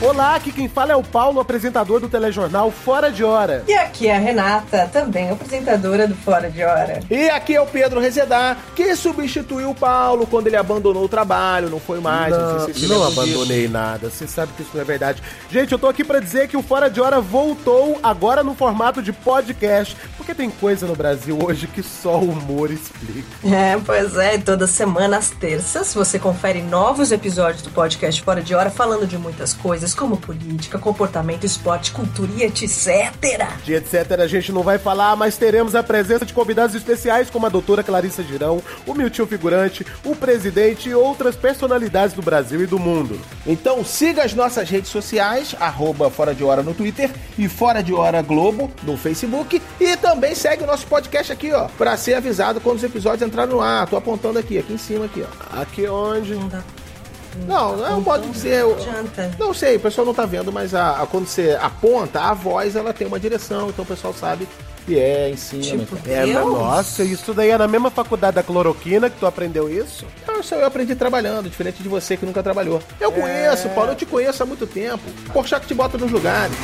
Olá, aqui quem fala é o Paulo, apresentador do telejornal Fora de Hora. E aqui é a Renata, também apresentadora do Fora de Hora. E aqui é o Pedro Rezedar, que substituiu o Paulo quando ele abandonou o trabalho, não foi mais. Não, sei se não lembram disso. abandonei nada. Você sabe que isso não é verdade. Gente, eu tô aqui pra dizer que o Fora de Hora voltou agora no formato de podcast, porque tem coisa no Brasil hoje que só o humor explica. É, pois é, toda semana às terças você confere novos episódios do podcast Fora de Hora falando de muitas coisas, como política, comportamento, esporte, cultura e etc. De etc. a gente não vai falar, mas teremos a presença de convidados especiais como a doutora Clarissa Girão, o Milton Figurante, o presidente e outras personalidades do Brasil e do mundo. Então siga as nossas redes sociais, arroba Fora de Hora no Twitter e Fora de Hora Globo no Facebook. E também segue o nosso podcast aqui, ó, pra ser avisado quando os episódios entrarem no ar. Tô apontando aqui, aqui em cima, aqui, ó. Aqui onde? Não. Não, não é um modo de dizer. eu- adianta. Não sei, o pessoal não tá vendo, mas a, a- quando você aponta, a voz ela tem uma direção, então o pessoal sabe que é em cima. Tipo, então. É, Deus. nossa, isso daí é na mesma faculdade da cloroquina que tu aprendeu isso? Não, isso aí eu aprendi trabalhando, diferente de você que nunca trabalhou. Eu conheço, Paulo, eu te conheço há muito tempo. Porchat que te bota nos lugares.